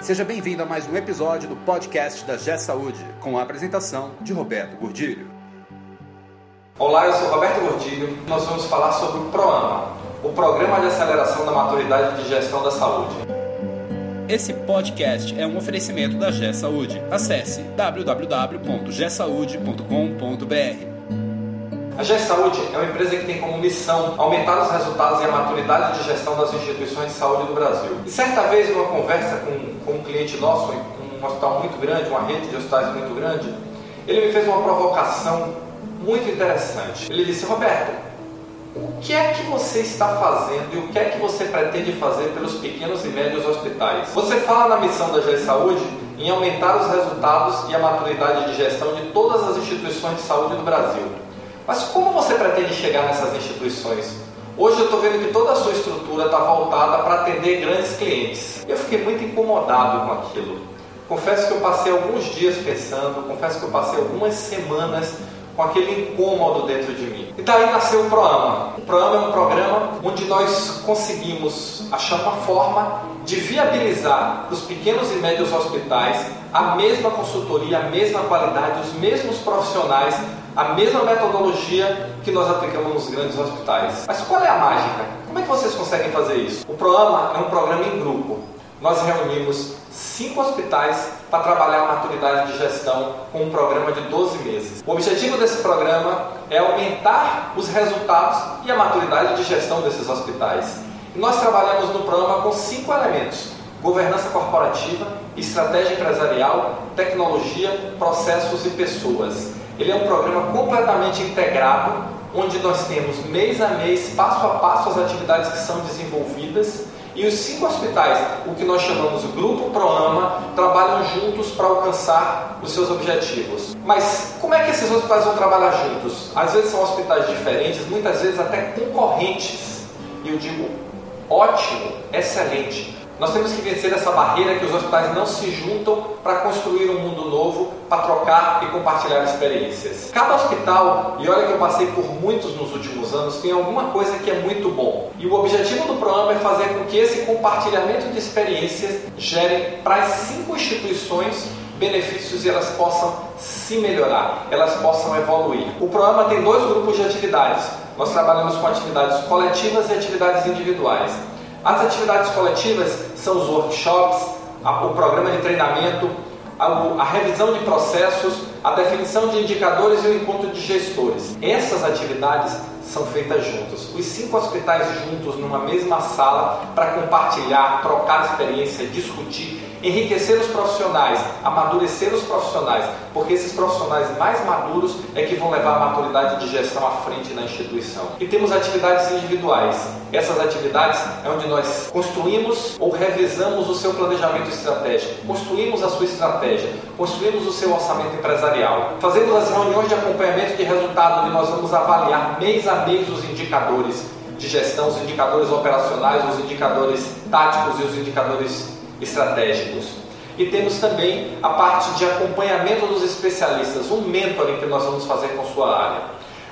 Seja bem-vindo a mais um episódio do podcast da G Saúde, com a apresentação de Roberto Gordilho. Olá, eu sou Roberto Gordilho e nós vamos falar sobre o PROAMA, o Programa de Aceleração da Maturidade de Gestão da Saúde. Esse podcast é um oferecimento da G Saúde. Acesse www.gsaude.com.br. A GE Saúde é uma empresa que tem como missão aumentar os resultados e a maturidade de gestão das instituições de saúde do Brasil. E certa vez, numa conversa com, com um cliente nosso, um hospital muito grande, uma rede de hospitais muito grande, ele me fez uma provocação muito interessante. Ele disse: Roberto, o que é que você está fazendo e o que é que você pretende fazer pelos pequenos e médios hospitais? Você fala na missão da GE Saúde em aumentar os resultados e a maturidade de gestão de todas as instituições de saúde do Brasil. Mas como você pretende chegar nessas instituições? Hoje eu estou vendo que toda a sua estrutura está voltada para atender grandes clientes. Eu fiquei muito incomodado com aquilo. Confesso que eu passei alguns dias pensando, confesso que eu passei algumas semanas com aquele incômodo dentro de mim. E daí nasceu o Proama. O Proama é um programa onde nós conseguimos achar uma forma de viabilizar os pequenos e médios hospitais a mesma consultoria, a mesma qualidade, os mesmos profissionais a mesma metodologia que nós aplicamos nos grandes hospitais. Mas qual é a mágica? Como é que vocês conseguem fazer isso? O programa é um programa em grupo. Nós reunimos cinco hospitais para trabalhar a maturidade de gestão com um programa de 12 meses. O objetivo desse programa é aumentar os resultados e a maturidade de gestão desses hospitais. E nós trabalhamos no programa com cinco elementos: governança corporativa, estratégia empresarial, tecnologia, processos e pessoas. Ele é um programa completamente integrado, onde nós temos mês a mês, passo a passo, as atividades que são desenvolvidas. E os cinco hospitais, o que nós chamamos de Grupo Proama, trabalham juntos para alcançar os seus objetivos. Mas como é que esses hospitais vão trabalhar juntos? Às vezes são hospitais diferentes, muitas vezes até concorrentes. E eu digo ótimo, excelente. Nós temos que vencer essa barreira que os hospitais não se juntam para construir um mundo novo, para trocar e compartilhar experiências. Cada hospital, e olha que eu passei por muitos nos últimos anos, tem alguma coisa que é muito bom. E o objetivo do programa é fazer com que esse compartilhamento de experiências gere para as cinco instituições benefícios e elas possam se melhorar, elas possam evoluir. O programa tem dois grupos de atividades. Nós trabalhamos com atividades coletivas e atividades individuais. As atividades coletivas são os workshops, o programa de treinamento, a, revisão de processos, a definição de indicadores e o encontro de gestores. Essas atividades são feitas juntas. Os cinco hospitais juntos numa mesma sala para compartilhar, trocar experiência, discutir, enriquecer os profissionais, amadurecer os profissionais, porque esses profissionais mais maduros é que vão levar a maturidade de gestão à frente na instituição. E temos atividades individuais. Essas atividades é onde nós construímos ou revisamos o seu planejamento estratégico, construímos a sua estratégia, construímos o seu orçamento empresarial, fazemos as reuniões de acompanhamento de resultado, onde nós vamos avaliar mês a mês os indicadores de gestão, os indicadores operacionais, os indicadores táticos e os indicadores estratégicos. E temos também a parte de acompanhamento dos especialistas, um mentoring que nós vamos fazer com sua área.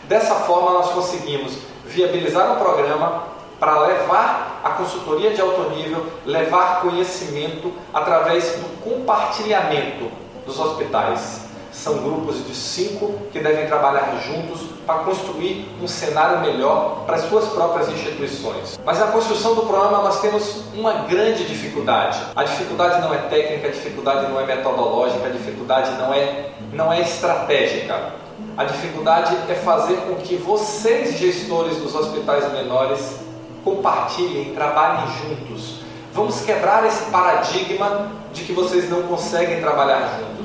Dessa forma, nós conseguimos viabilizar um programa para levar a consultoria de alto nível, levar conhecimento através do compartilhamento dos hospitais. São grupos de cinco que devem trabalhar juntos para construir um cenário melhor para as suas próprias instituições. Mas na construção do programa nós temos uma grande dificuldade. A dificuldade não é técnica, a dificuldade não é metodológica, a dificuldade não é, não é estratégica. A dificuldade é fazer com que vocês, gestores dos hospitais menores, compartilhem, trabalhem juntos. Vamos quebrar esse paradigma de que vocês não conseguem trabalhar juntos.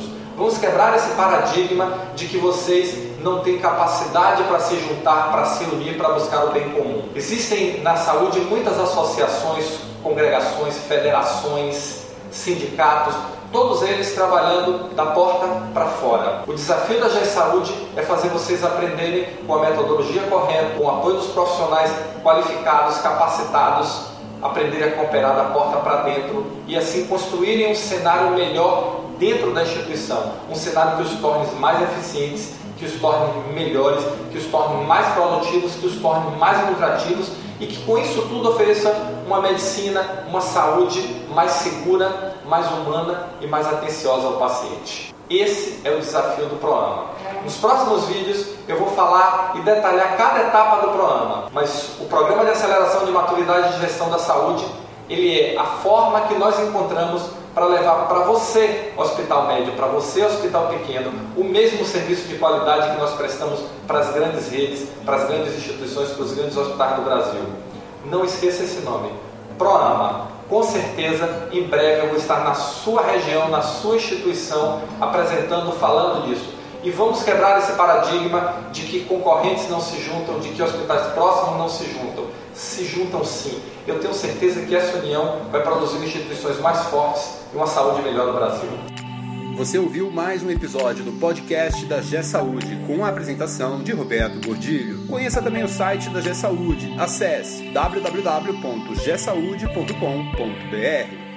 Vamos quebrar esse paradigma de que vocês não têm capacidade para se juntar, para se unir, para buscar o bem comum. Existem na saúde muitas associações, congregações, federações, sindicatos, todos eles trabalhando da porta para fora. O desafio da GE Saúde é fazer vocês aprenderem com a metodologia correta, com o apoio dos profissionais qualificados, capacitados, aprenderem a cooperar da porta para dentro e assim construírem um cenário melhor dentro da instituição, um cenário que os torne mais eficientes, que os torne melhores, que os torne mais produtivos, que os torne mais lucrativos e que com isso tudo ofereça uma medicina, uma saúde mais segura, mais humana e mais atenciosa ao paciente. Esse é o desafio do programa. Nos próximos vídeos eu vou falar e detalhar cada etapa do programa, mas o Programa de Aceleração de Maturidade de Gestão da Saúde, ele é a forma que nós encontramos para levar para você, hospital médio, para você, hospital pequeno, o mesmo serviço de qualidade que nós prestamos para as grandes redes, para as grandes instituições, para os grandes hospitais do Brasil. Não esqueça esse nome, Proama. Com certeza, em breve eu vou estar na sua região, na sua instituição, apresentando, falando disso. E vamos quebrar esse paradigma de que concorrentes não se juntam, de que hospitais próximos não se juntam. Se juntam sim. Eu tenho certeza que essa união vai produzir instituições mais fortes e uma saúde melhor no Brasil. Você ouviu mais um episódio do podcast da G Saúde com a apresentação de Roberto Gordilho. Conheça também o site da G Saúde. Acesse www.gsaude.com.br.